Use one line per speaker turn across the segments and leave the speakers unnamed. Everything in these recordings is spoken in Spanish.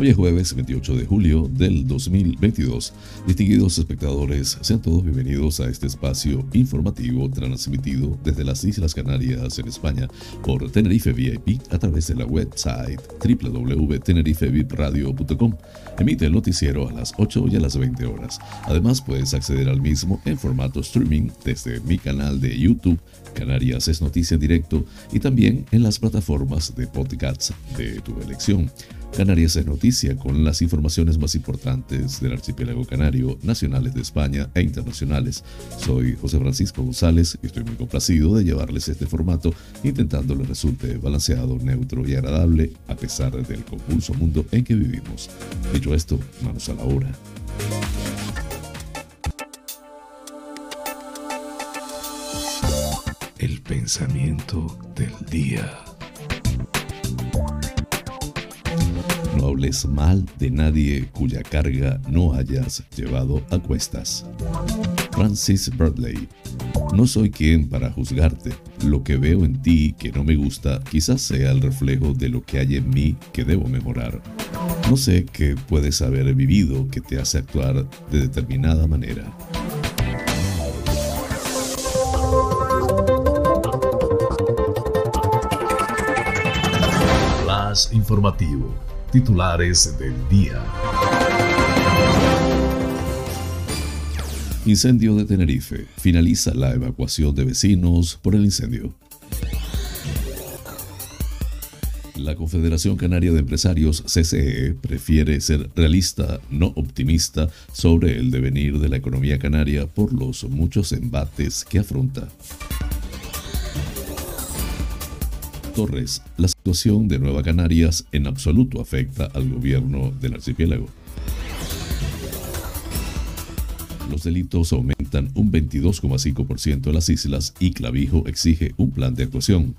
Hoy es jueves 28 de julio del 2022. Distinguidos espectadores, sean todos bienvenidos a este espacio informativo transmitido desde las Islas Canarias en España por Tenerife VIP a través de la website www.tenerifevipradio.com. Emite el noticiero a las 8 y a las 20 horas. Además, puedes acceder al mismo en formato streaming desde mi canal de YouTube, Canarias es Noticia Directo, y también en las plataformas de podcasts de tu elección. Canarias es noticia con las informaciones más importantes del archipiélago canario, nacionales de España e internacionales. Soy José Francisco González y estoy muy complacido de llevarles este formato, intentando le resulte balanceado, neutro y agradable a pesar del convulso mundo en que vivimos. Dicho esto, manos a la obra. El pensamiento del día. No hables mal de nadie cuya carga no hayas llevado a cuestas. Francis Bradley. No soy quien para juzgarte. Lo que veo en ti que no me gusta quizás sea el reflejo de lo que hay en mí que debo mejorar. No sé qué puedes haber vivido que te hace actuar de determinada manera.
Flash informativo titulares del día.
Incendio de Tenerife. Finaliza la evacuación de vecinos por el incendio. La Confederación Canaria de Empresarios, CCE, prefiere ser realista, no optimista, sobre el devenir de la economía canaria por los muchos embates que afronta. Torres, la situación de Nueva Canarias en absoluto afecta al gobierno del archipiélago. Los delitos aumentan un 22,5% en las islas y Clavijo exige un plan de actuación.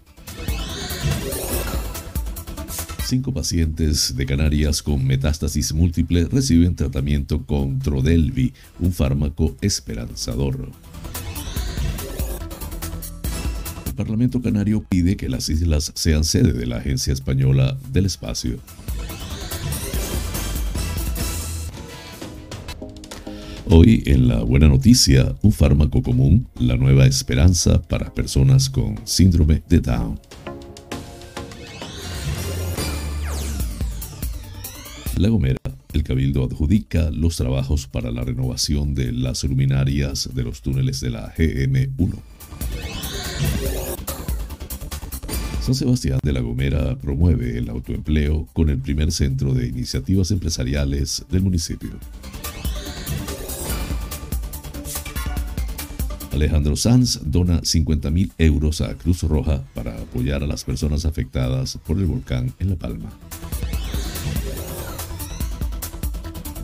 Cinco pacientes de Canarias con metástasis múltiple reciben tratamiento con Trodelvi, un fármaco esperanzador. Parlamento Canario pide que las islas sean sede de la Agencia Española del Espacio. Hoy en la buena noticia, un fármaco común, la nueva esperanza para personas con síndrome de Down. La Gomera, el Cabildo adjudica los trabajos para la renovación de las luminarias de los túneles de la GM1. San Sebastián de la Gomera promueve el autoempleo con el primer centro de iniciativas empresariales del municipio. Alejandro Sanz dona 50.000 euros a Cruz Roja para apoyar a las personas afectadas por el volcán en La Palma.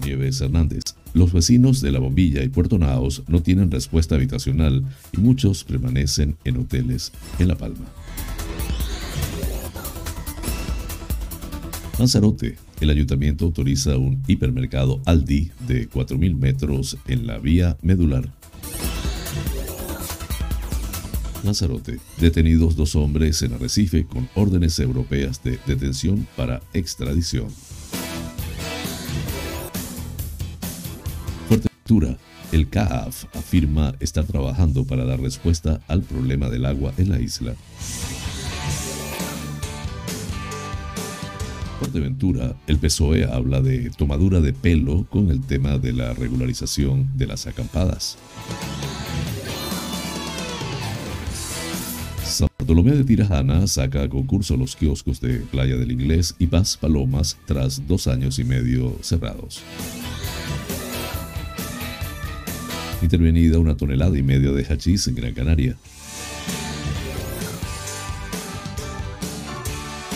Nieves Hernández. Los vecinos de La Bombilla y Puerto Naos no tienen respuesta habitacional y muchos permanecen en hoteles en La Palma. Lanzarote. El ayuntamiento autoriza un hipermercado Aldi de 4.000 metros en la vía medular. Lanzarote. Detenidos dos hombres en Arrecife con órdenes europeas de detención para extradición. Fuerteventura. El CAAF afirma estar trabajando para dar respuesta al problema del agua en la isla. Fuerteventura, el PSOE habla de tomadura de pelo con el tema de la regularización de las acampadas. San Bartolomé de Tirajana saca a concurso los kioscos de Playa del Inglés y Paz Palomas tras dos años y medio cerrados. Intervenida una tonelada y media de hachís en Gran Canaria.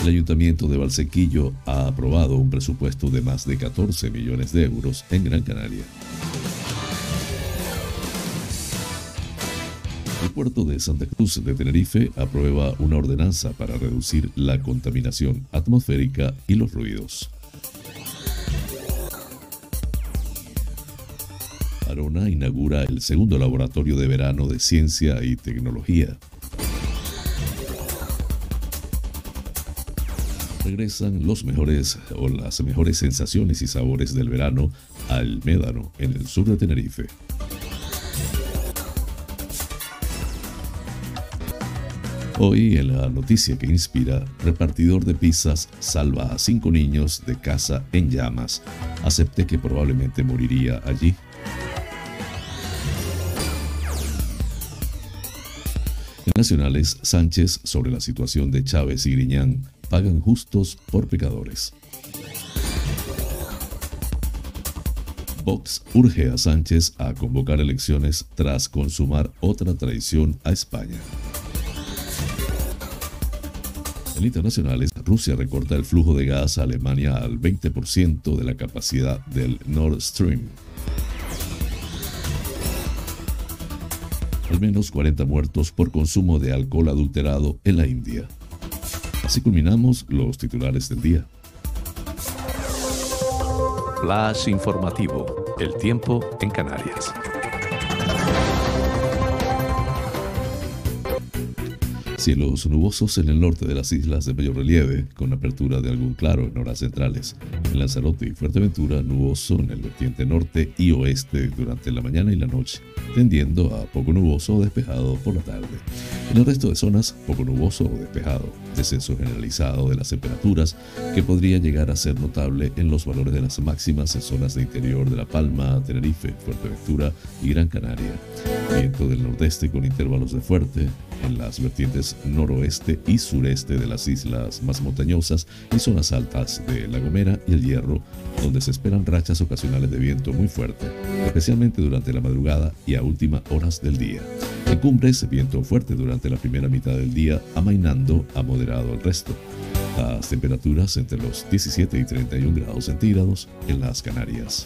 El Ayuntamiento de Valsequillo ha aprobado un presupuesto de más de 14 millones de euros en Gran Canaria. El puerto de Santa Cruz de Tenerife aprueba una ordenanza para reducir la contaminación atmosférica y los ruidos. Arona inaugura el segundo laboratorio de verano de ciencia y tecnología. Regresan los mejores o las mejores sensaciones y sabores del verano al Médano en el sur de Tenerife. Hoy en la noticia que inspira, repartidor de pizzas salva a cinco niños de casa en llamas. Acepté que probablemente moriría allí. En Nacionales, Sánchez sobre la situación de Chávez y Griñán pagan justos por pecadores. Vox urge a Sánchez a convocar elecciones tras consumar otra traición a España. En internacionales, Rusia recorta el flujo de gas a Alemania al 20% de la capacidad del Nord Stream. Al menos 40 muertos por consumo de alcohol adulterado en la India. Así culminamos los titulares del día.
Flash informativo. El tiempo en Canarias.
Cielos nubosos en el norte de las islas de mayor relieve, con apertura de algún claro en horas centrales. En Lanzarote y Fuerteventura, nuboso en el vertiente norte y oeste durante la mañana y la noche, tendiendo a poco nuboso o despejado por la tarde. En el resto de zonas, poco nuboso o despejado. Descenso generalizado de las temperaturas que podría llegar a ser notable en los valores de las máximas en zonas de interior de La Palma, Tenerife, Fuerteventura y Gran Canaria. Viento del nordeste con intervalos de fuerte en las vertientes noroeste y sureste de las islas más montañosas y zonas altas de La Gomera y El Hierro, donde se esperan rachas ocasionales de viento muy fuerte, especialmente durante la madrugada y a últimas horas del día. En cumbres, viento fuerte durante la primera mitad del día, amainando a moderado el resto. Las temperaturas entre los 17 y 31 grados centígrados en las Canarias.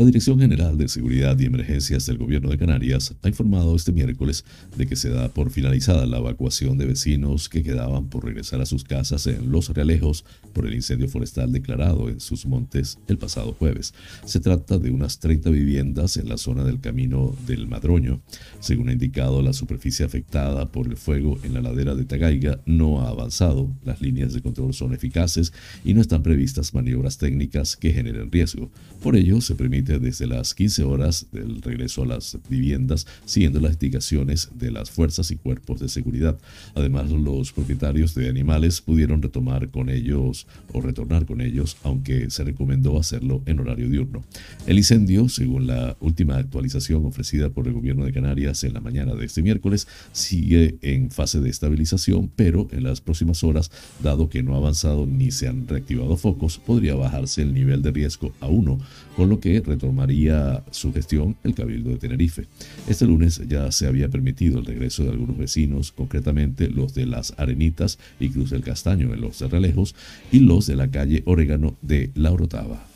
La Dirección General de Seguridad y Emergencias del Gobierno de Canarias ha informado este miércoles de que se da por finalizada la evacuación de vecinos que quedaban por regresar a sus casas en Los Realejos por el incendio forestal declarado en sus montes el pasado jueves. Se trata de unas 30 viviendas en la zona del Camino del Madroño. Según ha indicado, la superficie afectada por el fuego en la ladera de Tagaiga no ha avanzado, las líneas de control son eficaces y no están previstas maniobras técnicas que generen riesgo. Por ello, se permite desde las 15 horas del regreso a las viviendas, siguiendo las indicaciones de las fuerzas y cuerpos de seguridad. Además, los propietarios de animales pudieron retomar con ellos o retornar con ellos, aunque se recomendó hacerlo en horario diurno. El incendio, según la última actualización ofrecida por el gobierno de Canarias en la mañana de este miércoles, sigue en fase de estabilización, pero en las próximas horas, dado que no ha avanzado ni se han reactivado focos, podría bajarse el nivel de riesgo a 1, con lo que retomaría su gestión el Cabildo de Tenerife. Este lunes ya se había permitido el regreso de algunos vecinos, concretamente los de las Arenitas y Cruz del Castaño en los Relejos y los de la calle Orégano de La Orotava.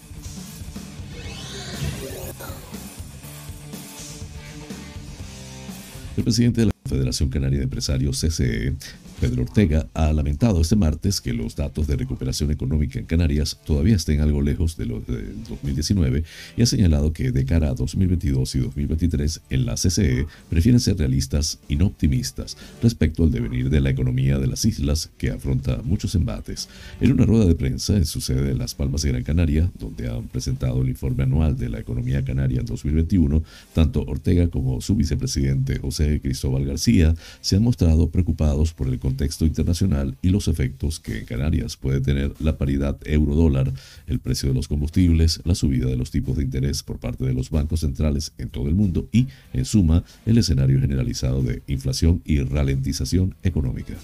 El presidente de la Federación Canaria de Empresarios, CCE, Pedro Ortega ha lamentado este martes que los datos de recuperación económica en Canarias todavía estén algo lejos de los del 2019 y ha señalado que de cara a 2022 y 2023 en la CCE prefieren ser realistas y no optimistas respecto al devenir de la economía de las islas que afronta muchos embates. En una rueda de prensa en su sede en Las Palmas de Gran Canaria, donde han presentado el informe anual de la economía canaria en 2021, tanto Ortega como su vicepresidente José Cristóbal García se han mostrado preocupados por el contexto internacional y los efectos que en Canarias puede tener la paridad euro-dólar, el precio de los combustibles, la subida de los tipos de interés por parte de los bancos centrales en todo el mundo y, en suma, el escenario generalizado de inflación y ralentización económica.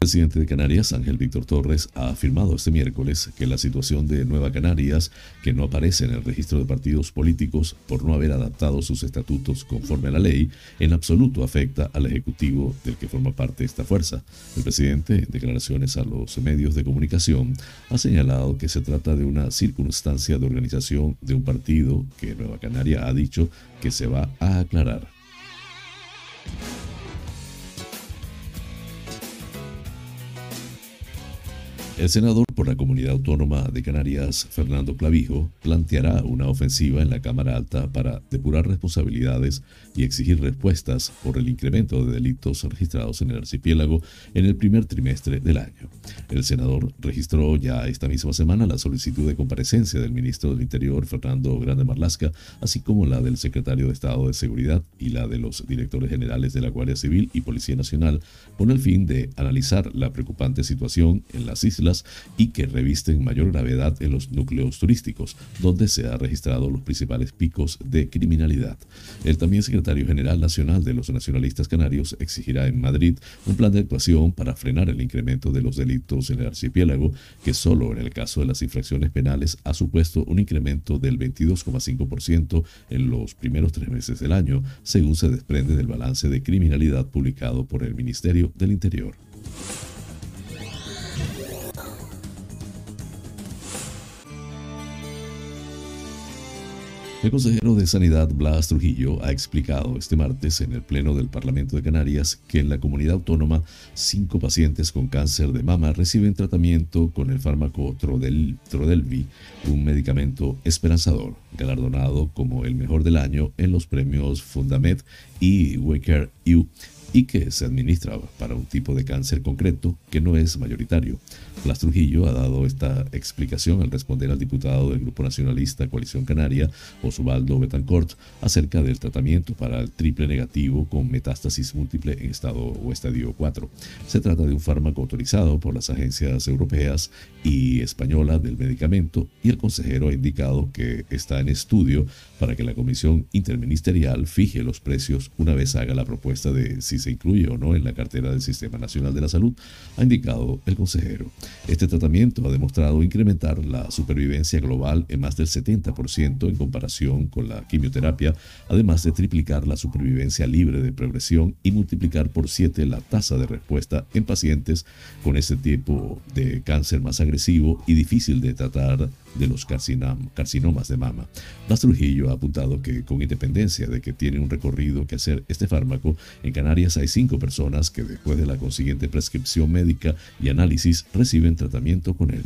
El presidente de Canarias, Ángel Víctor Torres, ha afirmado este miércoles que la situación de Nueva Canarias, que no aparece en el registro de partidos políticos por no haber adaptado sus estatutos conforme a la ley, en absoluto afecta al Ejecutivo del que forma parte esta fuerza. El presidente, en declaraciones a los medios de comunicación, ha señalado que se trata de una circunstancia de organización de un partido que Nueva Canaria ha dicho que se va a aclarar. El senador por la Comunidad Autónoma de Canarias, Fernando Clavijo, planteará una ofensiva en la Cámara Alta para depurar responsabilidades y exigir respuestas por el incremento de delitos registrados en el archipiélago en el primer trimestre del año. El senador registró ya esta misma semana la solicitud de comparecencia del ministro del Interior, Fernando Grande Marlasca, así como la del secretario de Estado de Seguridad y la de los directores generales de la Guardia Civil y Policía Nacional, con el fin de analizar la preocupante situación en las islas y que revisten mayor gravedad en los núcleos turísticos, donde se han registrado los principales picos de criminalidad. El también secretario general nacional de los nacionalistas canarios exigirá en Madrid un plan de actuación para frenar el incremento de los delitos en el archipiélago, que solo en el caso de las infracciones penales ha supuesto un incremento del 22,5% en los primeros tres meses del año, según se desprende del balance de criminalidad publicado por el Ministerio del Interior. El consejero de Sanidad Blas Trujillo ha explicado este martes en el Pleno del Parlamento de Canarias que en la comunidad autónoma cinco pacientes con cáncer de mama reciben tratamiento con el fármaco Trodelvi, un medicamento esperanzador, galardonado como el mejor del año en los premios Fundamed y Waker y que se administra para un tipo de cáncer concreto que no es mayoritario. Blas Trujillo ha dado esta explicación al responder al diputado del Grupo Nacionalista Coalición Canaria, Osvaldo Betancourt, acerca del tratamiento para el triple negativo con metástasis múltiple en estado o estadio 4. Se trata de un fármaco autorizado por las agencias europeas y española del medicamento y el consejero ha indicado que está en estudio para que la Comisión Interministerial fije los precios una vez haga la propuesta de si se incluye o no en la cartera del Sistema Nacional de la Salud, ha indicado el consejero. Este tratamiento ha demostrado incrementar la supervivencia global en más del 70% en comparación con la quimioterapia, además de triplicar la supervivencia libre de progresión y multiplicar por 7 la tasa de respuesta en pacientes con este tipo de cáncer más agresivo y difícil de tratar de los carcinomas de mama. Blas Trujillo ha apuntado que con independencia de que tiene un recorrido que hacer este fármaco, en Canarias hay cinco personas que después de la consiguiente prescripción médica y análisis reciben tratamiento con él.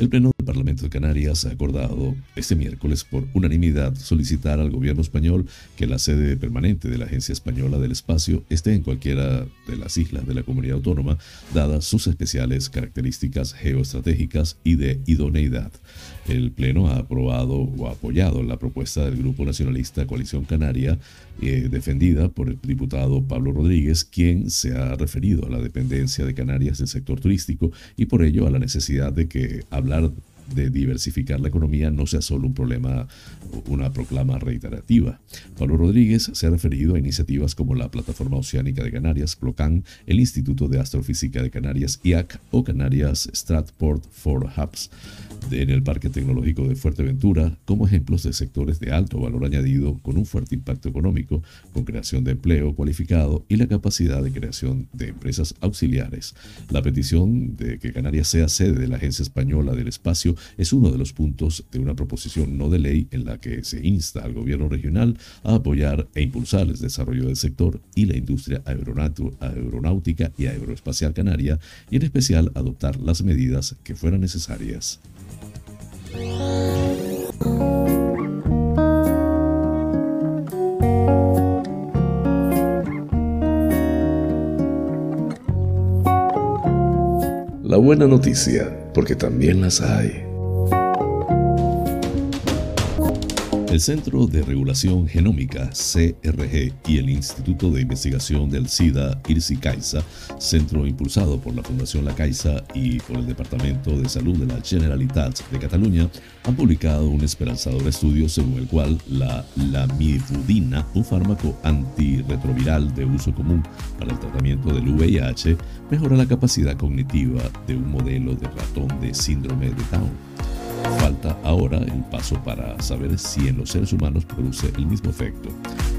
El Pleno Parlamento de Canarias ha acordado este miércoles por unanimidad solicitar al gobierno español que la sede permanente de la Agencia Española del Espacio esté en cualquiera de las islas de la comunidad autónoma, dadas sus especiales características geoestratégicas y de idoneidad. El Pleno ha aprobado o apoyado la propuesta del Grupo Nacionalista Coalición Canaria, eh, defendida por el diputado Pablo Rodríguez, quien se ha referido a la dependencia de Canarias del sector turístico y por ello a la necesidad de que hablar de diversificar la economía no sea solo un problema, una proclama reiterativa. Pablo Rodríguez se ha referido a iniciativas como la Plataforma Oceánica de Canarias, PLOCAN, el Instituto de Astrofísica de Canarias, IAC, o Canarias Stratport for Hubs en el Parque Tecnológico de Fuerteventura como ejemplos de sectores de alto valor añadido con un fuerte impacto económico, con creación de empleo cualificado y la capacidad de creación de empresas auxiliares. La petición de que Canarias sea sede de la Agencia Española del Espacio es uno de los puntos de una proposición no de ley en la que se insta al gobierno regional a apoyar e impulsar el desarrollo del sector y la industria aeronáutica y aeroespacial canaria y en especial adoptar las medidas que fueran necesarias.
La buena noticia, porque también las hay.
El Centro de Regulación Genómica, CRG, y el Instituto de Investigación del SIDA, IRSI Caixa, centro impulsado por la Fundación La Caixa y por el Departamento de Salud de la Generalitat de Cataluña, han publicado un esperanzador estudio según el cual la lamivudina, un fármaco antirretroviral de uso común para el tratamiento del VIH, mejora la capacidad cognitiva de un modelo de ratón de síndrome de Down. Falta ahora el paso para saber si en los seres humanos produce el mismo efecto.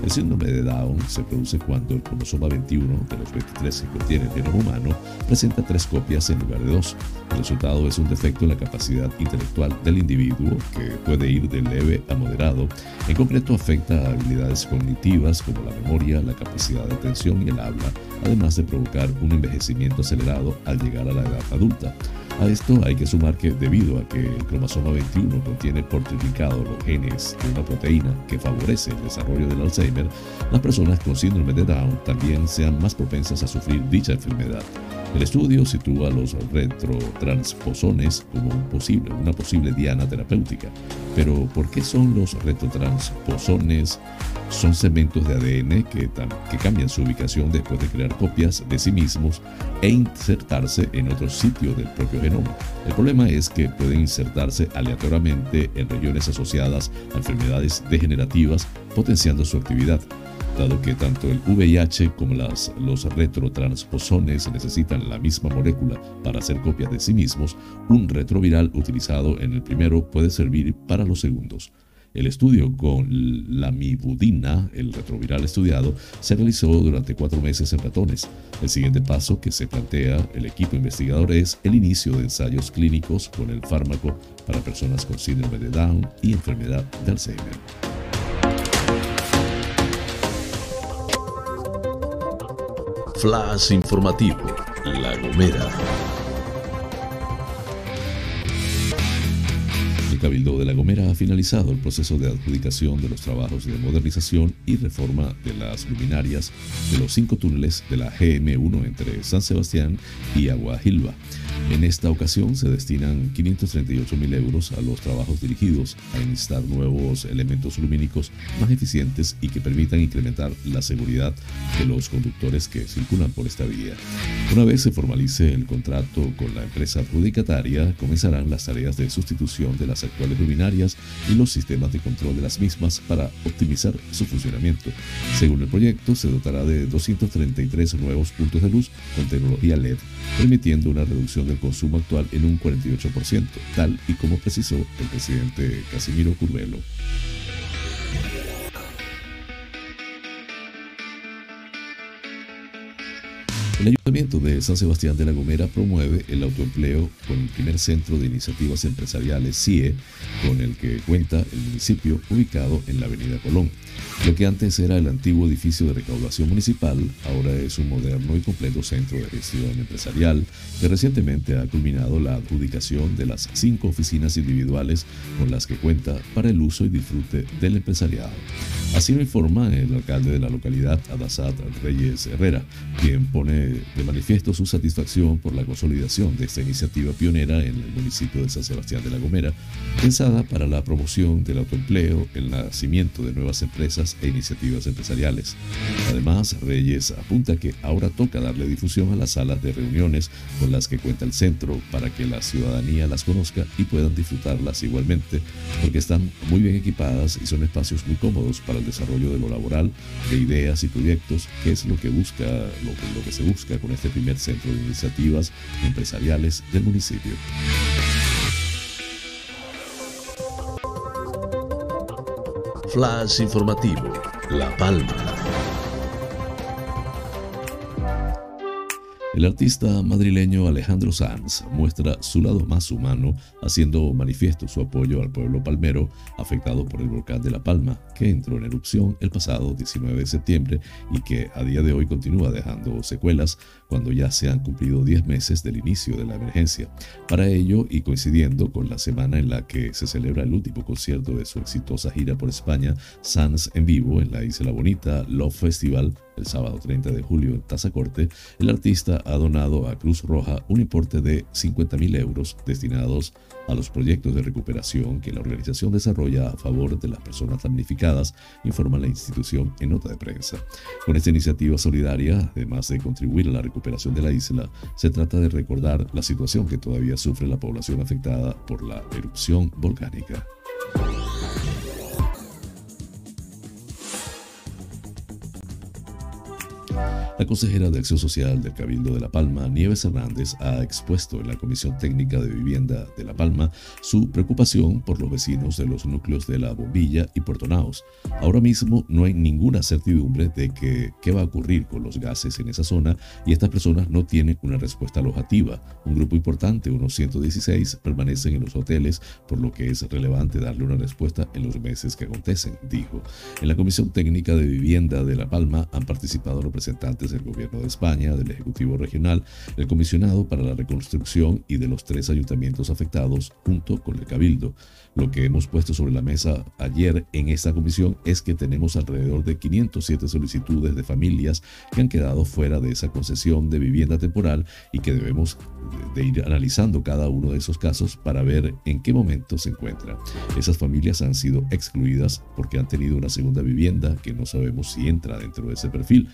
El síndrome de Down se produce cuando el cromosoma 21 de los 23 que contiene el genoma humano presenta tres copias en lugar de dos. El resultado es un defecto en la capacidad intelectual del individuo que puede ir de leve a moderado. En concreto afecta a habilidades cognitivas como la memoria, la capacidad de atención y el habla, además de provocar un envejecimiento acelerado al llegar a la edad adulta. A esto hay que sumar que debido a que el cromosoma 21 contiene por triplicado los genes de una proteína que favorece el desarrollo del Alzheimer, las personas con síndrome de Down también sean más propensas a sufrir dicha enfermedad. El estudio sitúa los retrotransposones como un posible, una posible diana terapéutica. Pero, ¿por qué son los retrotransposones? Son segmentos de ADN que, que cambian su ubicación después de crear copias de sí mismos e insertarse en otro sitio del propio genoma. El problema es que pueden insertarse aleatoriamente en regiones asociadas a enfermedades degenerativas, potenciando su actividad dado que tanto el VIH como las, los retrotransposones necesitan la misma molécula para hacer copias de sí mismos, un retroviral utilizado en el primero puede servir para los segundos. El estudio con la mibudina, el retroviral estudiado, se realizó durante cuatro meses en ratones. El siguiente paso que se plantea el equipo investigador es el inicio de ensayos clínicos con el fármaco para personas con síndrome de Down y enfermedad de Alzheimer.
Flash informativo, La Gomera.
Cabildo de La Gomera ha finalizado el proceso de adjudicación de los trabajos de modernización y reforma de las luminarias de los cinco túneles de la GM1 entre San Sebastián y Aguajilva. En esta ocasión se destinan 538 mil euros a los trabajos dirigidos a instalar nuevos elementos lumínicos más eficientes y que permitan incrementar la seguridad de los conductores que circulan por esta vía. Una vez se formalice el contrato con la empresa adjudicataria, comenzarán las tareas de sustitución de las actuales luminarias y los sistemas de control de las mismas para optimizar su funcionamiento. Según el proyecto, se dotará de 233 nuevos puntos de luz con tecnología LED, permitiendo una reducción del consumo actual en un 48%, tal y como precisó el presidente Casimiro Curvelo. El Ayuntamiento de San Sebastián de la Gomera promueve el autoempleo con el primer centro de iniciativas empresariales CIE, con el que cuenta el municipio ubicado en la Avenida Colón. Lo que antes era el antiguo edificio de recaudación municipal, ahora es un moderno y completo centro de gestión empresarial que recientemente ha culminado la adjudicación de las cinco oficinas individuales con las que cuenta para el uso y disfrute del empresariado. Así lo informa el alcalde de la localidad, Adasat Reyes Herrera, quien pone de manifiesto su satisfacción por la consolidación de esta iniciativa pionera en el municipio de San Sebastián de la Gomera, pensada para la promoción del autoempleo, el nacimiento de nuevas empresas e iniciativas empresariales. Además, Reyes apunta que ahora toca darle difusión a las salas de reuniones con las que cuenta el centro para que la ciudadanía las conozca y puedan disfrutarlas igualmente, porque están muy bien equipadas y son espacios muy cómodos para el desarrollo de lo laboral, de ideas y proyectos, que es lo que busca, lo, que se busca con este primer centro de iniciativas empresariales del municipio.
Flash informativo, La Palma.
El artista madrileño Alejandro Sanz muestra su lado más humano, haciendo manifiesto su apoyo al pueblo palmero afectado por el volcán de La Palma, que entró en erupción el pasado 19 de septiembre y que a día de hoy continúa dejando secuelas cuando ya se han cumplido 10 meses del inicio de la emergencia. Para ello, y coincidiendo con la semana en la que se celebra el último concierto de su exitosa gira por España, Sanz en vivo en la Isla Bonita Love Festival El sábado 30 de julio en Tazacorte, el artista ha donado a Cruz Roja un importe de 50.000 euros destinados a los proyectos de recuperación que la organización desarrolla a favor de las personas damnificadas, informa la institución en nota de prensa. Con esta iniciativa solidaria, además de contribuir a la recuperación de la isla, se trata de recordar la situación que todavía sufre la población afectada por la erupción volcánica. La consejera de Acción Social del Cabildo de La Palma, Nieves Hernández, ha expuesto en la Comisión Técnica de Vivienda de La Palma su preocupación por los vecinos de los núcleos de La Bombilla y Puerto Naos. Ahora mismo no hay ninguna certidumbre de que, qué va a ocurrir con los gases en esa zona y estas personas no tienen una respuesta alojativa. Un grupo importante, unos 116, permanecen en los hoteles, por lo que es relevante darle una respuesta en los meses que acontecen, dijo. En la Comisión Técnica de Vivienda de La Palma han participado representantes del Gobierno de España, del Ejecutivo Regional, el Comisionado para la Reconstrucción y de los tres ayuntamientos afectados, junto con el Cabildo. Lo que hemos puesto sobre la mesa ayer en esta comisión es que tenemos alrededor de 507 solicitudes de familias que han quedado fuera de esa concesión de vivienda temporal y que debemos de ir analizando cada uno de esos casos para ver en qué momento se encuentran. Esas familias han sido excluidas porque han tenido una segunda vivienda que no sabemos si entra dentro de ese perfil.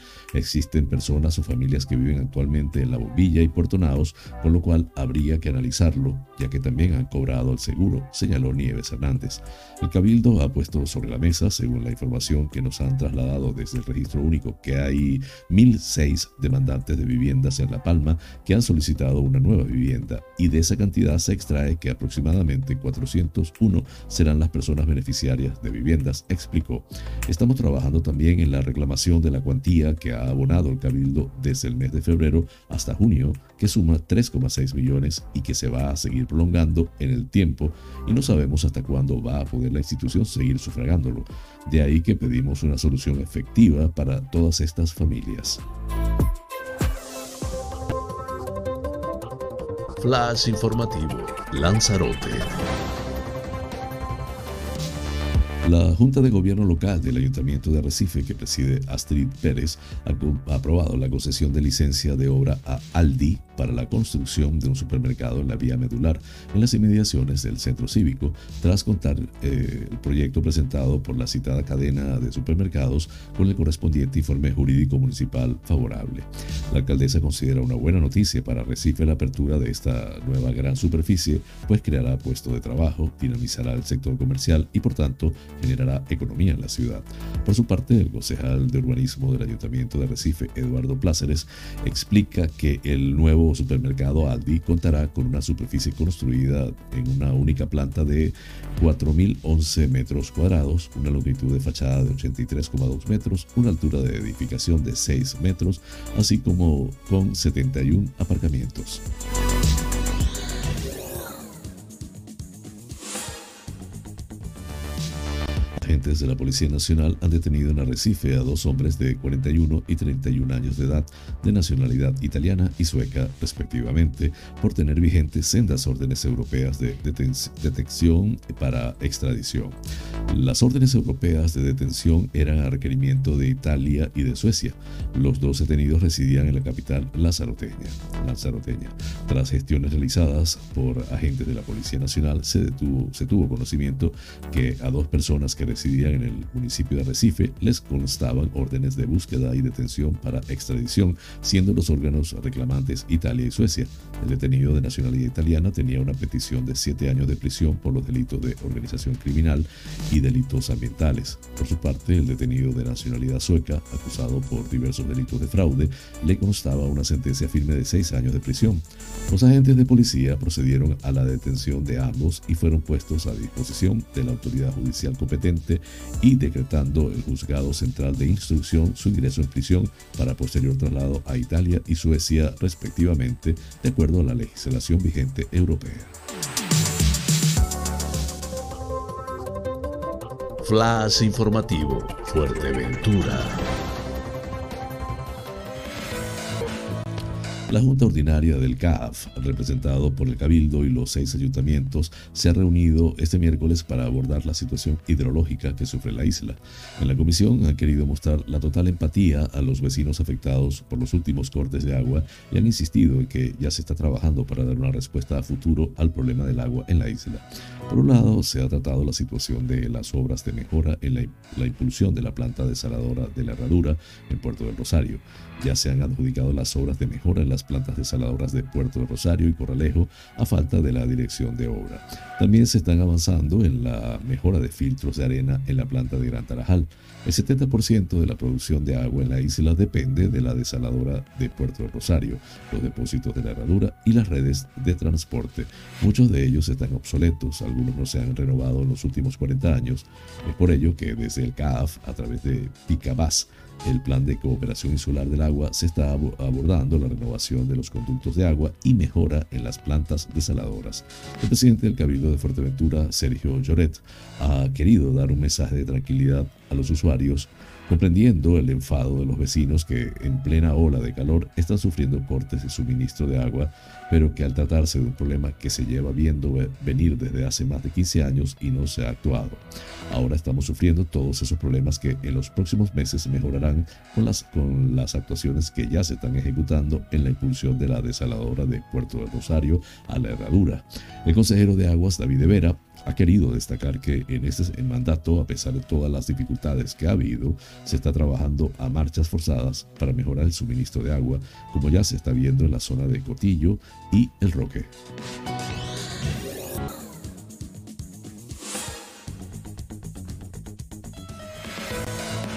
Existen personas o familias que viven actualmente en La Bombilla y Puerto Naos, con lo cual habría que analizarlo, ya que también han cobrado el seguro, señaló Nieves Hernández. El Cabildo ha puesto sobre la mesa, según la información que nos han trasladado desde el registro único, que hay 1.006 demandantes de viviendas en La Palma que han solicitado una nueva vivienda y de esa cantidad se extrae que aproximadamente 401 serán las personas beneficiarias de viviendas, explicó. Estamos trabajando también en la reclamación de la cuantía que ha abonado el Cabildo desde el mes de febrero hasta junio, que suma 3,6 millones y que se va a seguir prolongando en el tiempo y no sabemos hasta cuándo va a poder la institución seguir sufragándolo. De ahí que pedimos una solución efectiva para todas estas familias.
Flash informativo, Lanzarote.
La Junta de Gobierno Local del Ayuntamiento de Arrecife, que preside Astrid Pérez, ha aprobado la concesión de licencia de obra a Aldi para la construcción de un supermercado en la vía medular en las inmediaciones del centro cívico, tras contar eh, el proyecto presentado por la citada cadena de supermercados con el correspondiente informe jurídico municipal favorable. La alcaldesa considera una buena noticia para Arrecife la apertura de esta nueva gran superficie, pues creará puestos de trabajo, dinamizará el sector comercial y por tanto generará economía en la ciudad. Por su parte, el concejal de urbanismo del Ayuntamiento de Recife, Eduardo Pláceres, explica que el nuevo supermercado Aldi contará con una superficie construida en una única planta de 4.011 metros cuadrados, una longitud de fachada de 83,2 metros, una altura de edificación de 6 metros, así como con 71 aparcamientos. Agentes de la Policía Nacional han detenido en Arrecife a dos hombres de 41 y 31 años de edad, de nacionalidad italiana y sueca respectivamente, por tener vigentes sendas órdenes europeas de detención para extradición. Las órdenes europeas de detención eran a requerimiento de Italia y de Suecia. Los dos detenidos residían en la capital lazaroteña. Lanzaroteña. Tras gestiones realizadas por agentes de la Policía Nacional, se, detuvo, se tuvo conocimiento que a dos personas que residían en el municipio de Recife les constaban órdenes de búsqueda y detención para extradición, siendo los órganos reclamantes Italia y Suecia. El detenido de nacionalidad italiana tenía una petición de siete años de prisión por los delitos de organización criminal y delitos ambientales. Por su parte, el detenido de nacionalidad sueca, acusado por diversos delitos de fraude, le constaba una sentencia firme de seis años de prisión. Los agentes de policía procedieron a la detención de ambos y fueron puestos a disposición de la autoridad judicial competente y decretando el Juzgado Central de Instrucción su ingreso en prisión para posterior traslado a Italia y Suecia respectivamente, de acuerdo a la legislación vigente europea.
Flash informativo, Fuerteventura.
La Junta Ordinaria del CAF, representado por el Cabildo y los seis ayuntamientos, se ha reunido este miércoles para abordar la situación hidrológica que sufre la isla. En la comisión han querido mostrar la total empatía a los vecinos afectados por los últimos cortes de agua y han insistido en que ya se está trabajando para dar una respuesta a futuro al problema del agua en la isla. Por un lado, se ha tratado la situación de las obras de mejora en la, impulsión de la planta desaladora de la Herradura en Puerto del Rosario. Ya se han adjudicado las obras de mejora en las plantas desaladoras de Puerto Rosario y Corralejo a falta de la dirección de obra. También se están avanzando en la mejora de filtros de arena en la planta de Gran Tarajal. El 70% de la producción de agua en la isla depende de la desaladora de Puerto Rosario, los depósitos de la herradura y las redes de transporte. Muchos de ellos están obsoletos, algunos no se han renovado en los últimos 40 años. Es por ello que desde el CAF, a través de Picabas, el plan de cooperación insular del agua se está abordando la renovación de los conductos de agua y mejora en las plantas desaladoras. El presidente del Cabildo de Fuerteventura, Sergio Lloret, ha querido dar un mensaje de tranquilidad a los usuarios comprendiendo el enfado de los vecinos que en plena ola de calor están sufriendo cortes de suministro de agua, pero que al tratarse de un problema que se lleva viendo venir desde hace más de 15 años y no se ha actuado. Ahora estamos sufriendo todos esos problemas que en los próximos meses mejorarán con las, con las actuaciones que ya se están ejecutando en la impulsión de la desaladora de Puerto del Rosario a la herradura. El consejero de Aguas, David de Vera, ha querido destacar que en este mandato, a pesar de todas las dificultades que ha habido, se está trabajando a marchas forzadas para mejorar el suministro de agua, como ya se está viendo en la zona de Cotillo y El Roque.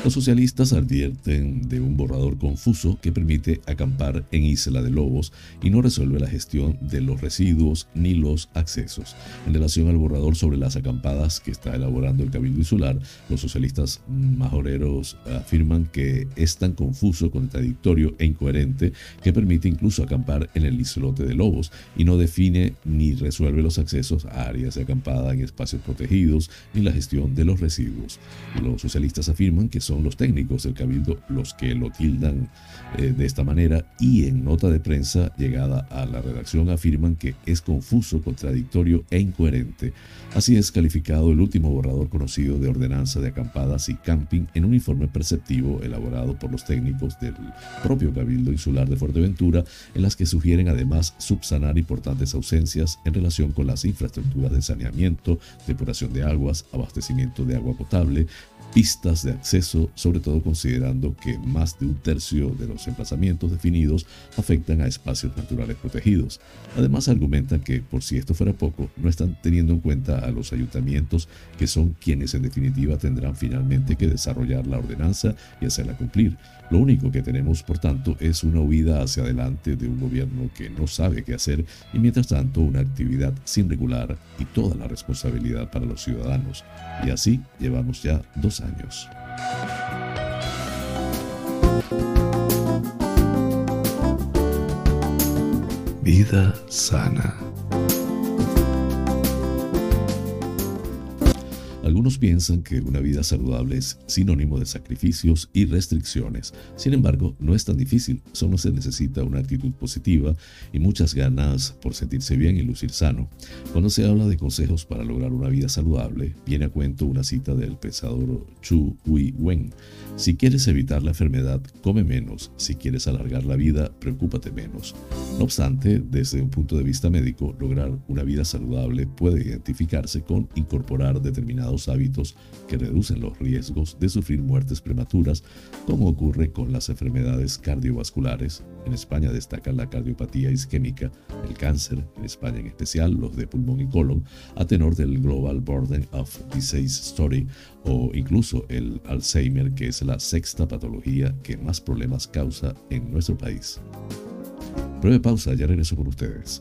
Los socialistas advierten de un borrador confuso que permite acampar en Isla de Lobos y no resuelve la gestión de los residuos ni los accesos. En relación al borrador sobre las acampadas que está elaborando el Cabildo Insular, los socialistas majoreros afirman que es tan confuso, contradictorio e incoherente que permite incluso acampar en el islote de Lobos y no define ni resuelve los accesos a áreas de acampada en espacios protegidos ni la gestión de los residuos. Los socialistas afirman que son los técnicos del Cabildo los que lo tildan eh, de esta manera y en nota de prensa llegada a la redacción afirman que es confuso, contradictorio e incoherente. Así es calificado el último borrador conocido de ordenanza de acampadas y camping en un informe perceptivo elaborado por los técnicos del propio Cabildo Insular de Fuerteventura, en las que sugieren además subsanar importantes ausencias en relación con las infraestructuras de saneamiento, depuración de aguas, abastecimiento de agua potable, pistas de acceso, sobre todo considerando que más de un tercio de los emplazamientos definidos afectan a espacios naturales protegidos. Además argumentan que, por si esto fuera poco, no están teniendo en cuenta a los ayuntamientos, que son quienes en definitiva tendrán finalmente que desarrollar la ordenanza y hacerla cumplir. Lo único que tenemos, por tanto, es una huida hacia adelante de un gobierno que no sabe qué hacer y mientras tanto una actividad sin regular y toda la responsabilidad para los ciudadanos. Y así llevamos ya dos años.
Vida sana.
Algunos piensan que una vida saludable es sinónimo de sacrificios y restricciones. Sin embargo, no es tan difícil, solo se necesita una actitud positiva y muchas ganas por sentirse bien y lucir sano. Cuando se habla de consejos para lograr una vida saludable, viene a cuento una cita del pensador Chu Hui Wen. Si quieres evitar la enfermedad, come menos. Si quieres alargar la vida, preocúpate menos. No obstante, desde un punto de vista médico, lograr una vida saludable puede identificarse con incorporar determinados hábitos que reducen los riesgos de sufrir muertes prematuras, como ocurre con las enfermedades cardiovasculares. En España destaca la cardiopatía isquémica, el cáncer, en España en especial los de pulmón y colon, a tenor del Global Burden of Disease Story o incluso el Alzheimer, que es la sexta patología que más problemas causa en nuestro país. Breve pausa, ya regreso con ustedes.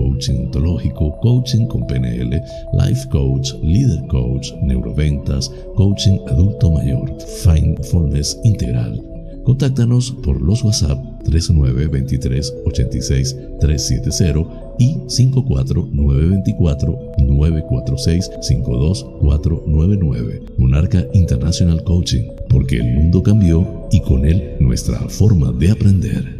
coaching ontológico, coaching con PNL, life coach, leader coach, neuroventas, coaching adulto mayor, Findfulness integral. Contáctanos por los WhatsApp 3923 86 370 y 54924 946 52499. Monarca International Coaching, porque el mundo cambió y con él nuestra forma de aprender.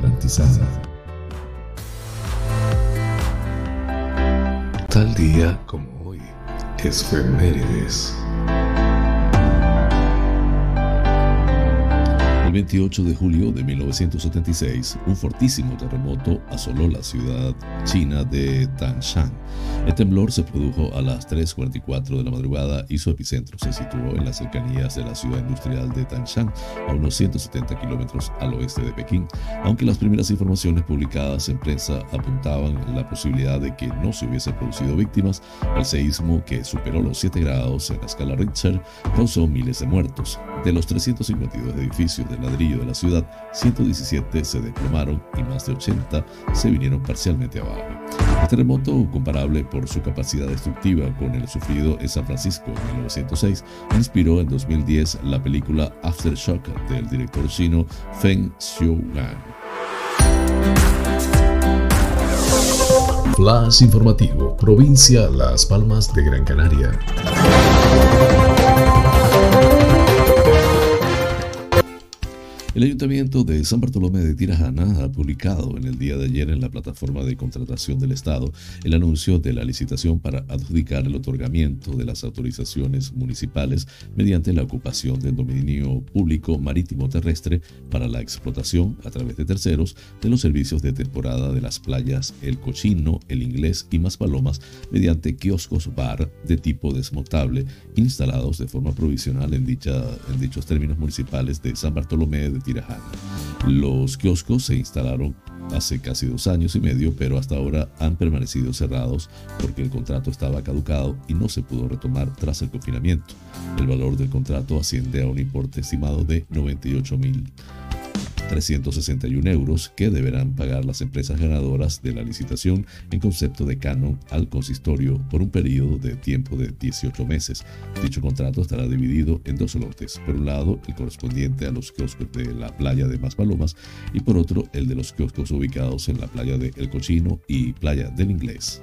garantizada. Tal día como hoy, es Femérides.
El 28 de julio de 1976, un fortísimo terremoto asoló la ciudad china de Tangshan. El temblor se produjo a las 3.44 de la madrugada y su epicentro se situó en las cercanías de la ciudad industrial de Tangshan, a unos 170 kilómetros al oeste de Pekín, aunque las primeras informaciones publicadas en prensa apuntaban la posibilidad de que no se hubiese producido víctimas, el seísmo que superó los 7 grados en la escala Richter causó miles de muertos. De los 352 edificios de ladrillo de la ciudad, 117 se desplomaron y más de 80 se vinieron parcialmente abajo. El terremoto, comparable por su capacidad destructiva con el sufrido en San Francisco en 1906, inspiró en 2010 la película Aftershock del director chino Feng Xiugang.
Flash informativo, provincia Las Palmas de Gran Canaria.
El Ayuntamiento de San Bartolomé de Tirajana ha publicado en el día de ayer en la plataforma de contratación del Estado el anuncio de la licitación para adjudicar el otorgamiento de las autorizaciones municipales mediante la ocupación del dominio público marítimo terrestre para la explotación a través de terceros de los servicios de temporada de las playas El Cochino, El Inglés y Maspalomas mediante kioscos bar de tipo desmontable instalados de forma provisional en, dicha, en dichos términos municipales de San Bartolomé de los kioscos se instalaron hace casi dos años y medio, pero hasta ahora han permanecido cerrados porque el contrato estaba caducado y no se pudo retomar tras el confinamiento. El valor del contrato asciende a un importe estimado de 98 mil 361 euros que deberán pagar las empresas ganadoras de la licitación en concepto de canon al consistorio por un periodo de tiempo de 18 meses. Dicho contrato estará dividido en dos lotes. Por un lado, el correspondiente a los kioscos de la playa de Maspalomas y por otro, el de los kioscos ubicados en la playa de El Cochino y playa del Inglés.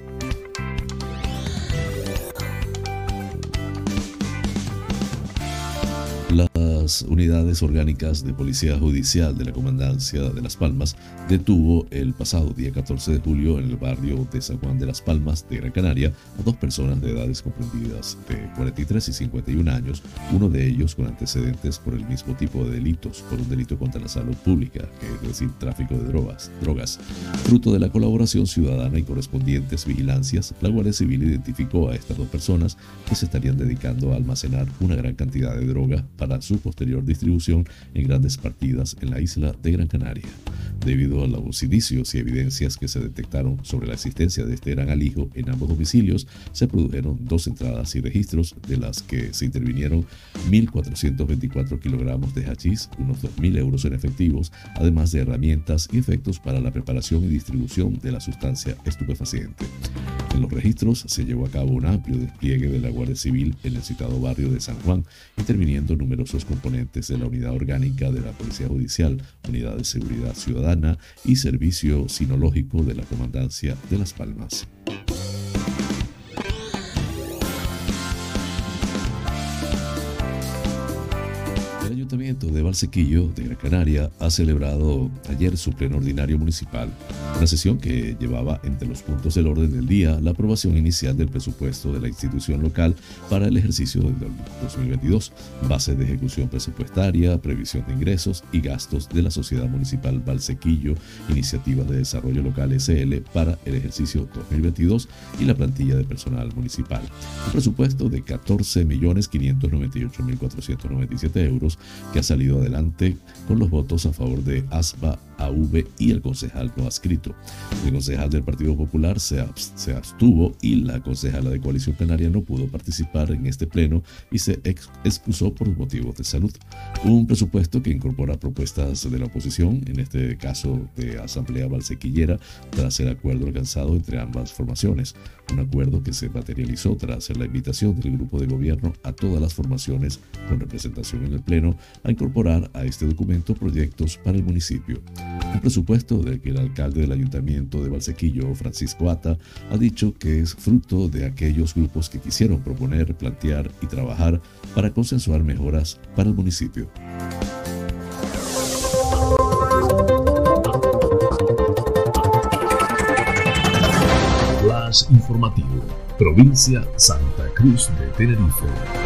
Las unidades orgánicas de Policía Judicial de la Comandancia de Las Palmas detuvo el pasado día 14 de julio en el barrio de San Juan de Las Palmas de Gran Canaria a dos personas de edades comprendidas de 43 y 51 años, uno de ellos con antecedentes por el mismo tipo de delitos, por un delito contra la salud pública, es decir, tráfico de drogas, drogas. Fruto de la colaboración ciudadana y correspondientes vigilancias, la Guardia Civil identificó a estas dos personas que se estarían dedicando a almacenar una gran cantidad de droga para su posterior distribución en grandes partidas en la isla de Gran Canaria. Debido a los indicios y evidencias que se detectaron sobre la existencia de este gran alijo en ambos domicilios, se produjeron dos entradas y registros de las que se intervinieron 1.424 kilogramos de hachís, unos 2.000 euros en efectivos, además de herramientas y efectos para la preparación y distribución de la sustancia estupefaciente. En los registros se llevó a cabo un amplio despliegue de la Guardia Civil en el citado barrio de San Juan, interviniendo numerosos componentes de la Unidad Orgánica de la Policía Judicial, Unidad de Seguridad Ciudadana y Servicio Sinológico de la Comandancia de Las Palmas. Ayuntamiento de Valsequillo de Gran Canaria ha celebrado ayer su pleno ordinario municipal, una sesión que llevaba entre los puntos del orden del día la aprobación inicial del presupuesto de la institución local para el ejercicio del 2022, base de ejecución presupuestaria, previsión de ingresos y gastos de la Sociedad Municipal Valsequillo, Iniciativa de Desarrollo Local SL para el ejercicio 2022 y la plantilla de personal municipal. Un presupuesto de 14.598.497 euros que salido adelante con los votos a favor de ASPA, AV y el concejal no adscrito. El concejal del Partido Popular se, abstuvo y la concejala de Coalición Canaria no pudo participar en este pleno y se expuso por motivos de salud. Un presupuesto que incorpora propuestas de la oposición, en este caso de Asamblea Valsequillera, tras el acuerdo alcanzado entre ambas formaciones. Un acuerdo que se materializó tras la invitación del grupo de gobierno a todas las formaciones con representación en el Pleno a incorporar a este documento proyectos para el municipio. Un presupuesto del que el alcalde del ayuntamiento de Valsequillo, Francisco Ata, ha dicho que es fruto de aquellos grupos que quisieron proponer, plantear y trabajar para consensuar mejoras para el municipio.
Flash informativo, provincia Santa Cruz de Tenerife.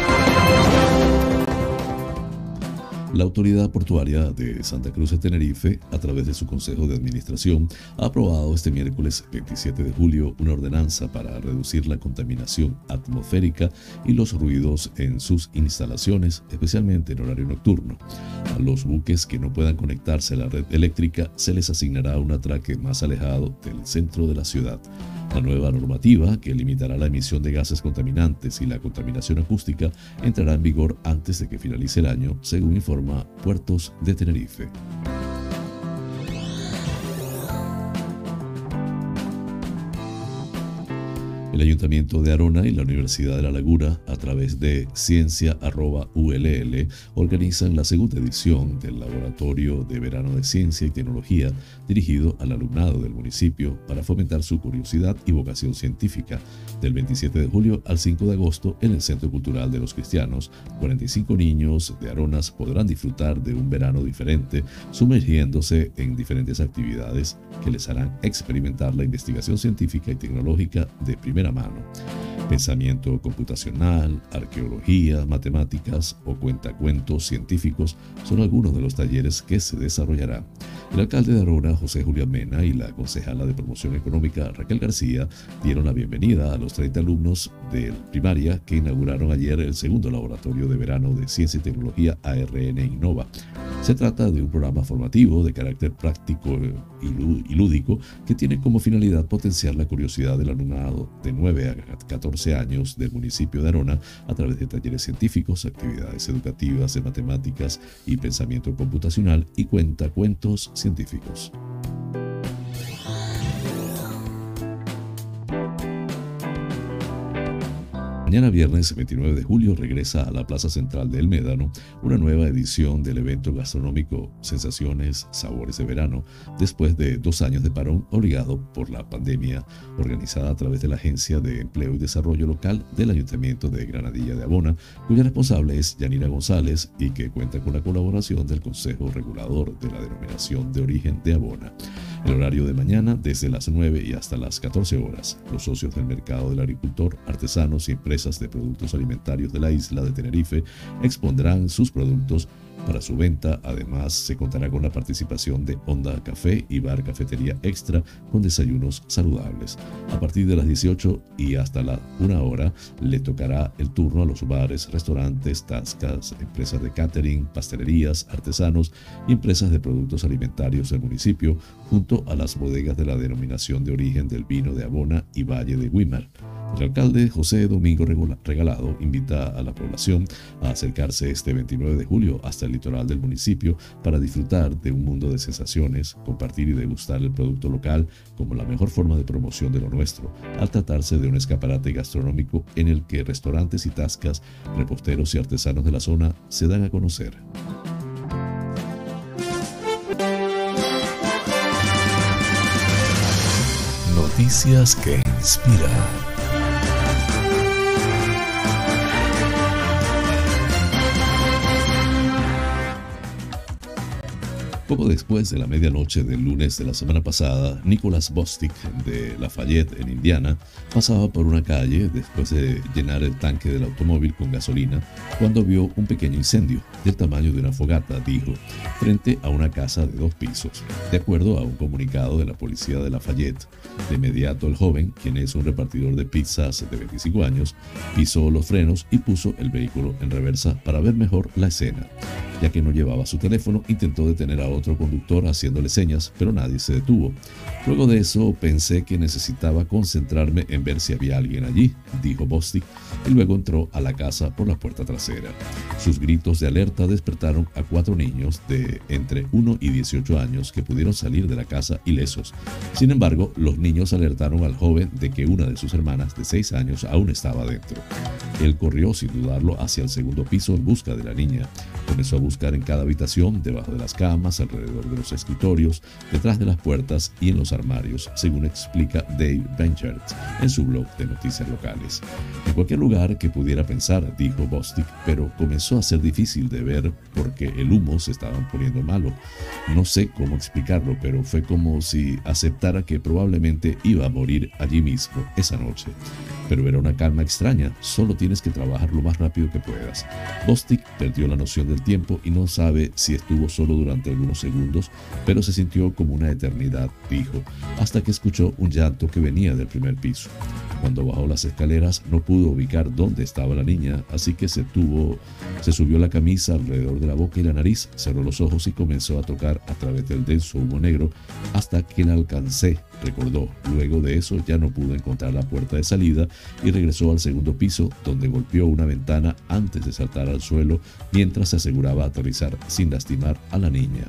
La autoridad portuaria de Santa Cruz de Tenerife, a través de su Consejo de Administración, ha aprobado este miércoles 27 de julio una ordenanza para reducir la contaminación atmosférica y los ruidos en sus instalaciones, especialmente en horario nocturno. A los buques que no puedan conectarse a la red eléctrica se les asignará un atraque más alejado del centro de la ciudad. La nueva normativa, que limitará la emisión de gases contaminantes y la contaminación acústica, entrará en vigor antes de que finalice el año, según informa Puertos de Tenerife. El Ayuntamiento de Arona y la Universidad de La Laguna, a través de ciencia.ull, organizan la segunda edición del Laboratorio de Verano de Ciencia y Tecnología dirigido al alumnado del municipio para fomentar su curiosidad y vocación científica. Del 27 de julio al 5 de agosto en el Centro Cultural de los Cristianos, 45 niños de Aronas podrán disfrutar de un verano diferente, sumergiéndose en diferentes actividades que les harán experimentar la investigación científica y tecnológica de primera mano. Pensamiento computacional, arqueología, matemáticas o cuentacuentos científicos son algunos de los talleres que se desarrollarán. El alcalde de Arona, José Julián Mena, y la concejala de promoción económica, Raquel García, dieron la bienvenida a los 30 alumnos de primaria que inauguraron ayer el segundo laboratorio de verano de ciencia y tecnología ARN Innova Se trata de un programa formativo de carácter práctico y lúdico que tiene como finalidad potenciar la curiosidad del alumnado de 9 a 14 años del municipio de Arona a través de talleres científicos, actividades educativas de matemáticas y pensamiento computacional y cuenta cuentos científicos. Mañana viernes 29 de julio regresa a la Plaza Central del Médano una nueva edición del evento gastronómico Sensaciones, Sabores de Verano, después de dos años de parón obligado por la pandemia, organizada a través de la Agencia de Empleo y Desarrollo Local del Ayuntamiento de Granadilla de Abona, cuya responsable es Yanira González y que cuenta con la colaboración del Consejo Regulador de la Denominación de Origen de Abona. El horario de mañana desde las 9 y hasta las 14 horas. Los socios del mercado del agricultor, artesanos y empresas de productos alimentarios de la isla de Tenerife expondrán sus productos para su venta. Además, se contará con la participación de Onda Café y Bar Cafetería Extra con desayunos saludables. A partir de las 18 y hasta la 1 hora, le tocará el turno a los bares, restaurantes, tascas, empresas de catering, pastelerías, artesanos y empresas de productos alimentarios del municipio, junto a las bodegas de la denominación de origen del vino de Abona y Valle de Wimar. El alcalde José Domingo Regalado invita a la población a acercarse este 29 de julio hasta el litoral del municipio para disfrutar de un mundo de sensaciones, compartir y degustar el producto local como la mejor forma de promoción de lo nuestro, al tratarse de un escaparate gastronómico en el que restaurantes y tascas, reposteros y artesanos de la zona se dan a conocer.
Noticias que inspiran.
Poco después de la medianoche del lunes de la semana pasada, Nicholas Bostic de Lafayette, en Indiana, pasaba por una calle después de llenar el tanque del automóvil con gasolina cuando vio un pequeño incendio del tamaño de una fogata, dijo, frente a una casa de dos pisos. De acuerdo a un comunicado de la policía de Lafayette, de inmediato el joven, quien es un repartidor de pizzas de 25 años, pisó los frenos y puso el vehículo en reversa para ver mejor la escena. Ya que no llevaba su teléfono, intentó detener a otro conductor haciéndole señas, pero nadie se detuvo. Luego de eso pensé que necesitaba concentrarme en ver si había alguien allí, dijo Bostic, y luego entró a la casa por la puerta trasera. Sus gritos de alerta despertaron a cuatro niños de entre 1 y 18 años que pudieron salir de la casa ilesos. Sin embargo, los niños alertaron al joven de que una de sus hermanas de 6 años aún estaba dentro. Él corrió sin dudarlo hacia el segundo piso en busca de la niña. Comenzó a buscar en cada habitación, debajo de las camas, alrededor de los escritorios, detrás de las puertas y en los armarios, según explica Dave Benchert en su blog de noticias locales. En cualquier lugar que pudiera pensar, dijo Bostic, pero comenzó a ser difícil de ver porque el humo se estaba poniendo malo. No sé cómo explicarlo, pero fue como si aceptara que probablemente iba a morir allí mismo esa noche. Pero era una calma extraña, solo tienes que trabajar lo más rápido que puedas. Bostic perdió la noción del tiempo y no sabe si estuvo solo durante algunos segundos, pero se sintió como una eternidad, dijo, hasta que escuchó un llanto que venía del primer piso. Cuando bajó las escaleras no pudo ubicar dónde estaba la niña, así que se tuvo, se subió la camisa alrededor de la boca y la nariz, cerró los ojos y comenzó a tocar a través del denso humo negro hasta que la alcancé, recordó. Luego de eso ya no pudo encontrar la puerta de salida y regresó al segundo piso donde golpeó una ventana antes de saltar al suelo mientras se aseguraba aterrizar sin lastimar a la niña.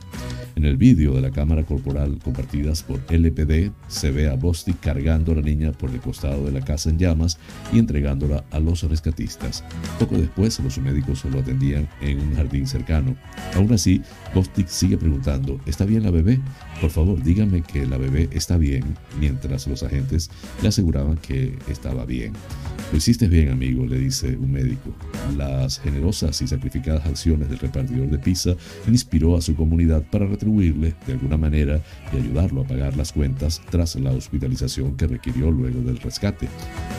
En el vídeo de la cámara corporal compartidas por LPD se ve a Bostic cargando a la niña por el costado de la casa en llamas y entregándola a los rescatistas. Poco después los médicos lo atendían en un jardín cercano. Aún así, Bostic sigue preguntando, ¿está bien la bebé? Por favor, dígame que la bebé está bien, mientras los agentes le aseguraban que estaba bien. Lo hiciste bien, amigo, le dice un médico. Las generosas y sacrificadas acciones del repartidor de pizza inspiró a su comunidad para retribuirle de alguna manera y ayudarlo a pagar las cuentas tras la hospitalización que requirió luego del rescate.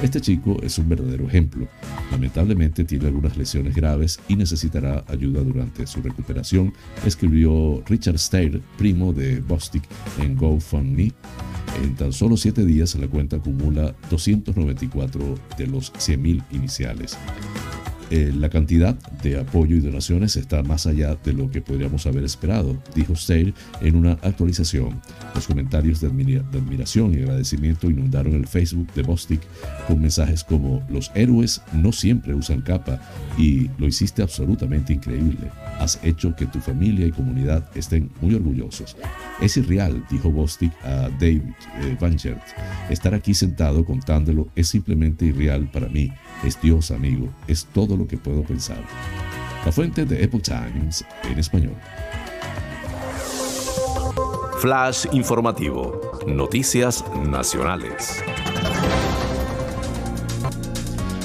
Este chico es un verdadero ejemplo. Lamentablemente tiene algunas lesiones graves y necesitará ayuda durante su recuperación, escribió Richard Steyer, primo de En GoFundMe. En tan solo siete días la cuenta acumula 294 de los 100.000 iniciales. Eh, la cantidad de apoyo y donaciones está más allá de lo que podríamos haber esperado, dijo Steyer en una actualización. Los comentarios de, admiración y agradecimiento inundaron el Facebook de Bostic con mensajes como los héroes no siempre usan capa y lo hiciste absolutamente increíble. Has hecho que tu familia y comunidad estén muy orgullosos. Es irreal, dijo Bostic a David eh, Estar aquí sentado contándolo es simplemente irreal para mí. Es Dios, amigo. Es todo lo que puedo pensar. La fuente de Epoch Times en español.
Flash informativo. Noticias nacionales.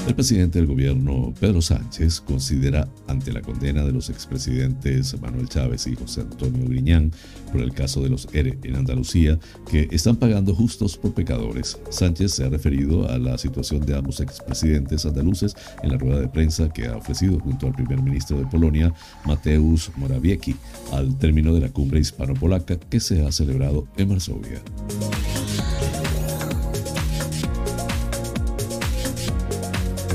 El presidente del gobierno, Pedro Sánchez, considera ante la condena de los expresidentes Manuel Chávez y José Antonio Griñán por el caso de los ERE en Andalucía que están pagando justos por pecadores. Sánchez se ha referido a la situación de ambos expresidentes andaluces en la rueda de prensa que ha ofrecido junto al primer ministro de Polonia, Mateusz Morawiecki, al término de la cumbre hispano-polaca que se ha celebrado en Varsovia.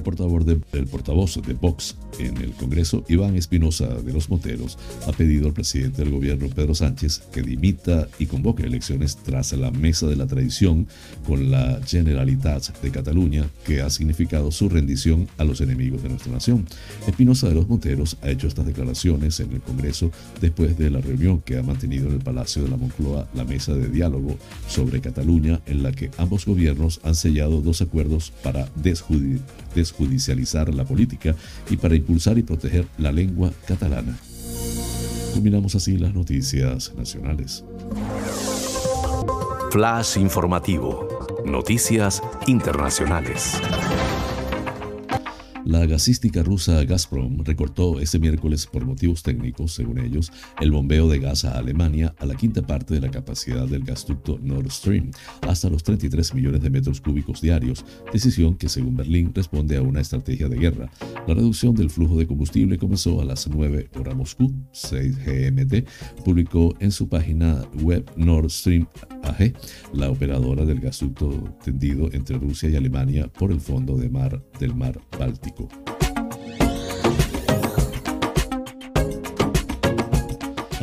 Portavoz de, el portavoz de Vox en el Congreso, Iván Espinosa de los Monteros, ha pedido al presidente del gobierno, Pedro Sánchez, que dimita y convoque elecciones tras la mesa de la tradición con la Generalitat de Cataluña, que ha significado su rendición a los enemigos de nuestra nación. Espinosa de los Monteros ha hecho estas declaraciones en el Congreso después de la reunión que ha mantenido en el Palacio de la Moncloa la mesa de diálogo sobre Cataluña, en la que ambos gobiernos han sellado dos acuerdos para desjudicializar la política y para impulsar y proteger la lengua catalana. Culminamos así las noticias nacionales.
Flash informativo. Noticias internacionales.
La gasística rusa Gazprom recortó este miércoles por motivos técnicos, según ellos, el bombeo de gas a Alemania a la quinta parte de la capacidad del gasducto Nord Stream, hasta los 33 millones de metros cúbicos diarios, decisión que según Berlín responde a una estrategia de guerra. La reducción del flujo de combustible comenzó a las 9 horas Moscú, 6 GMT, publicó en su página web Nord Stream AG, la operadora del gasducto tendido entre Rusia y Alemania por el fondo de mar del mar Báltico. público.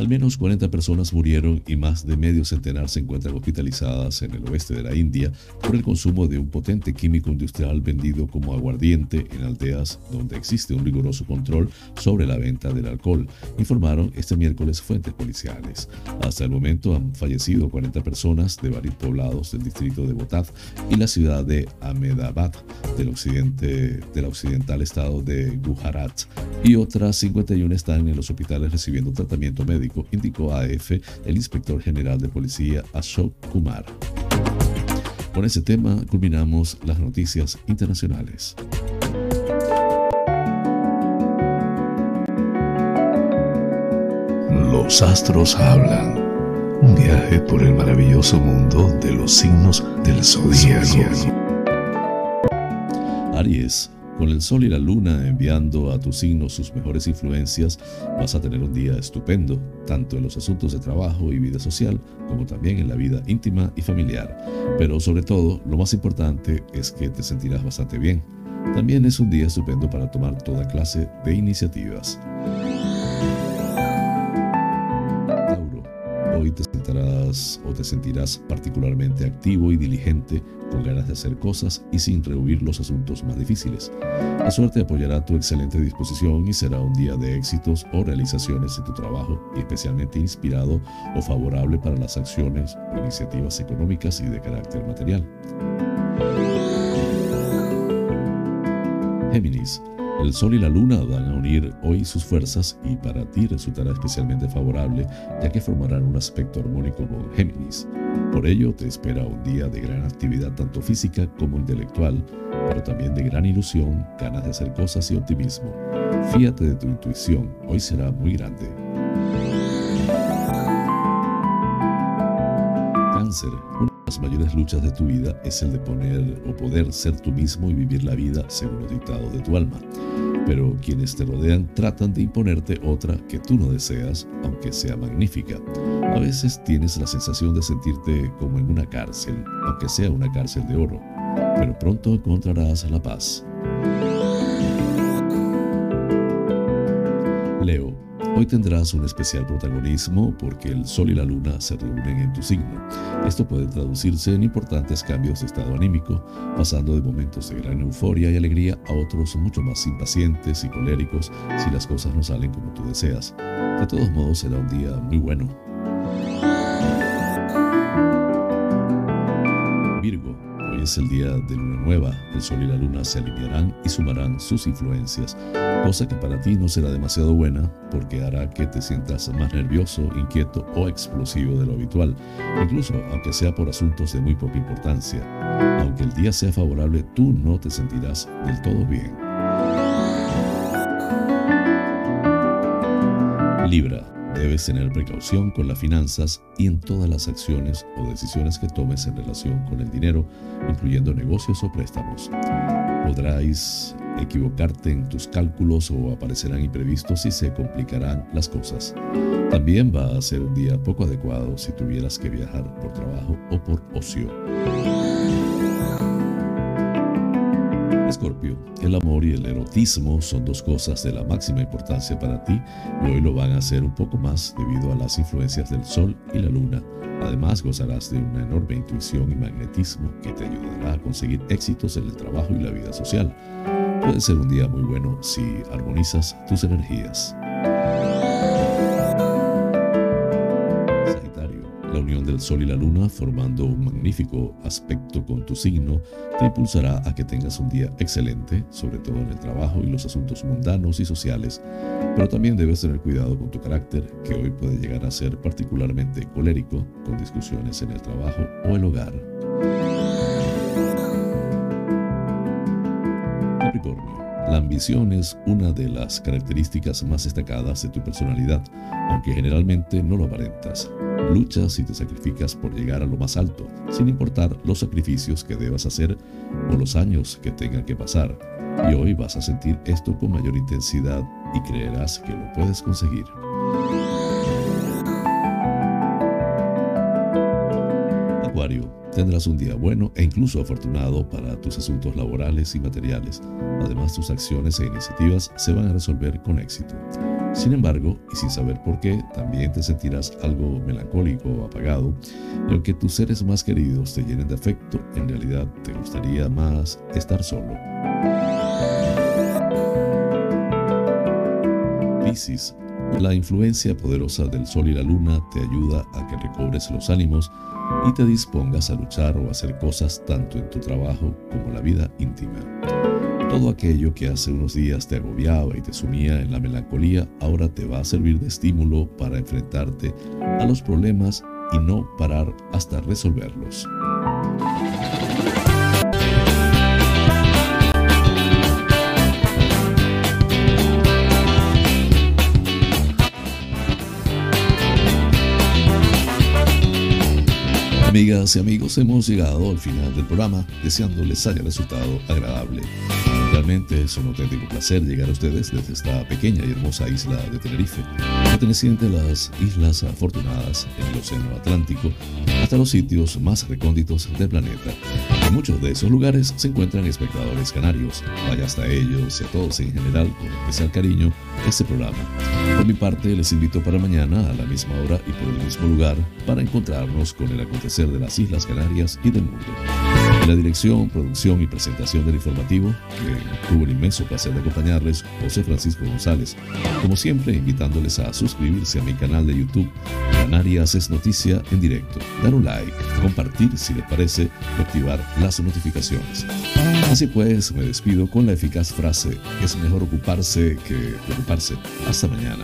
Al menos 40 personas murieron y más de medio centenar se encuentran hospitalizadas en el oeste de la India por el consumo de un potente químico industrial vendido como aguardiente en aldeas donde existe un riguroso control sobre la venta del alcohol, informaron este miércoles fuentes policiales. Hasta el momento han fallecido 40 personas de varios poblados del distrito de Botad y la ciudad de Ahmedabad del, occidente, del occidental estado de Gujarat y otras 51 están en los hospitales recibiendo tratamiento médico indicó a AF el inspector general de policía Ashok Kumar. Con ese tema culminamos las noticias internacionales.
Los astros hablan. Un viaje por el maravilloso mundo de los signos del zodiaco.
Aries con el sol y la luna enviando a tu signo sus mejores influencias, vas a tener un día estupendo, tanto en los asuntos de trabajo y vida social, como también en la vida íntima y familiar. Pero sobre todo, lo más importante es que te sentirás bastante bien. También es un día estupendo para tomar toda clase de iniciativas. Hoy te sentarás o te sentirás particularmente activo y diligente, con ganas de hacer cosas y sin rehuir los asuntos más difíciles. La suerte apoyará tu excelente disposición y será un día de éxitos o realizaciones en tu trabajo y especialmente inspirado o favorable para las acciones o iniciativas económicas y de carácter material. Géminis, el Sol y la Luna van a unir hoy sus fuerzas y para ti resultará especialmente favorable ya que formarán un aspecto armónico con Géminis. Por ello te espera un día de gran actividad tanto física como intelectual, pero también de gran ilusión, ganas de hacer cosas y optimismo. Fíate de tu intuición, hoy será muy grande. Cáncer, las mayores luchas de tu vida es el de poner o poder ser tú mismo y vivir la vida según los dictados de tu alma. Pero quienes te rodean tratan de imponerte otra que tú no deseas, aunque sea magnífica. A veces tienes la sensación de sentirte como en una cárcel, aunque sea una cárcel de oro, pero pronto encontrarás la paz. Leo, hoy tendrás un especial protagonismo porque el Sol y la Luna se reúnen en tu signo. Esto puede traducirse en importantes cambios de estado anímico, pasando de momentos de gran euforia y alegría a otros mucho más impacientes y coléricos si las cosas no salen como tú deseas. De todos modos, será un día muy bueno. Es el día de luna nueva, el sol y la luna se alinearán y sumarán sus influencias, cosa que para ti no será demasiado buena porque hará que te sientas más nervioso, inquieto o explosivo de lo habitual, incluso aunque sea por asuntos de muy poca importancia. Aunque el día sea favorable, tú no te sentirás del todo bien. Libra, Debes tener precaución con las finanzas y en todas las acciones o decisiones que tomes en relación con el dinero, incluyendo negocios o préstamos. Podráis equivocarte en tus cálculos o aparecerán imprevistos y se complicarán las cosas. También va a ser un día poco adecuado si tuvieras que viajar por trabajo o por ocio. Escorpio, el amor y el erotismo son dos cosas de la máxima importancia para ti y hoy lo van a hacer un poco más debido a las influencias del Sol y la Luna. Además, gozarás de una enorme intuición y magnetismo que te ayudará a conseguir éxitos en el trabajo y la vida social. Puede ser un día muy bueno si armonizas tus energías. Del Sol y la Luna, formando un magnífico aspecto con tu signo, te impulsará a que tengas un día excelente, sobre todo en el trabajo y los asuntos mundanos y sociales, pero también debes tener cuidado con tu carácter, que hoy puede llegar a ser particularmente colérico, con discusiones en el trabajo o el hogar. Capricornio. La ambición es una de las características más destacadas de tu personalidad, aunque generalmente no lo aparentas. Luchas y te sacrificas por llegar a lo más alto, sin importar los sacrificios que debas hacer o los años que tengan que pasar. Y hoy vas a sentir esto con mayor intensidad y creerás que lo puedes conseguir. Acuario, tendrás un día bueno e incluso afortunado para tus asuntos laborales y materiales. Además, tus acciones e iniciativas se van a resolver con éxito. Sin embargo, y sin saber por qué, también te sentirás algo melancólico o apagado, y aunque tus seres más queridos te llenen de afecto, en realidad te gustaría más estar solo. Piscis, la influencia poderosa del Sol y la Luna te ayuda a que recobres los ánimos y te dispongas a luchar o hacer cosas tanto en tu trabajo como la vida íntima. Todo aquello que hace unos días te agobiaba y te sumía en la melancolía ahora te va a servir de estímulo para enfrentarte a los problemas y no parar hasta resolverlos. Amigas y amigos, hemos llegado al final del programa, deseándoles haya resultado agradable. Realmente es un auténtico placer llegar a ustedes desde esta pequeña y hermosa isla de Tenerife, perteneciente a las Islas Afortunadas en el Océano Atlántico, hasta los sitios más recónditos del planeta. En muchos de esos lugares se encuentran espectadores canarios. Vaya hasta ellos y a todos en general con especial cariño este programa. Por mi parte, les invito para mañana a la misma hora y por el mismo lugar para encontrarnos con el acontecer de las Islas Canarias y del mundo. En la dirección, producción y presentación del informativo, que tuvo el inmenso placer de acompañarles, José Francisco González. Como siempre, invitándoles a suscribirse a mi canal de YouTube, Canarias es Noticia en directo, dar un like, compartir si les parece y activar las notificaciones. Así pues, me despido con la eficaz frase, es mejor ocuparse que preocuparse. Hasta mañana.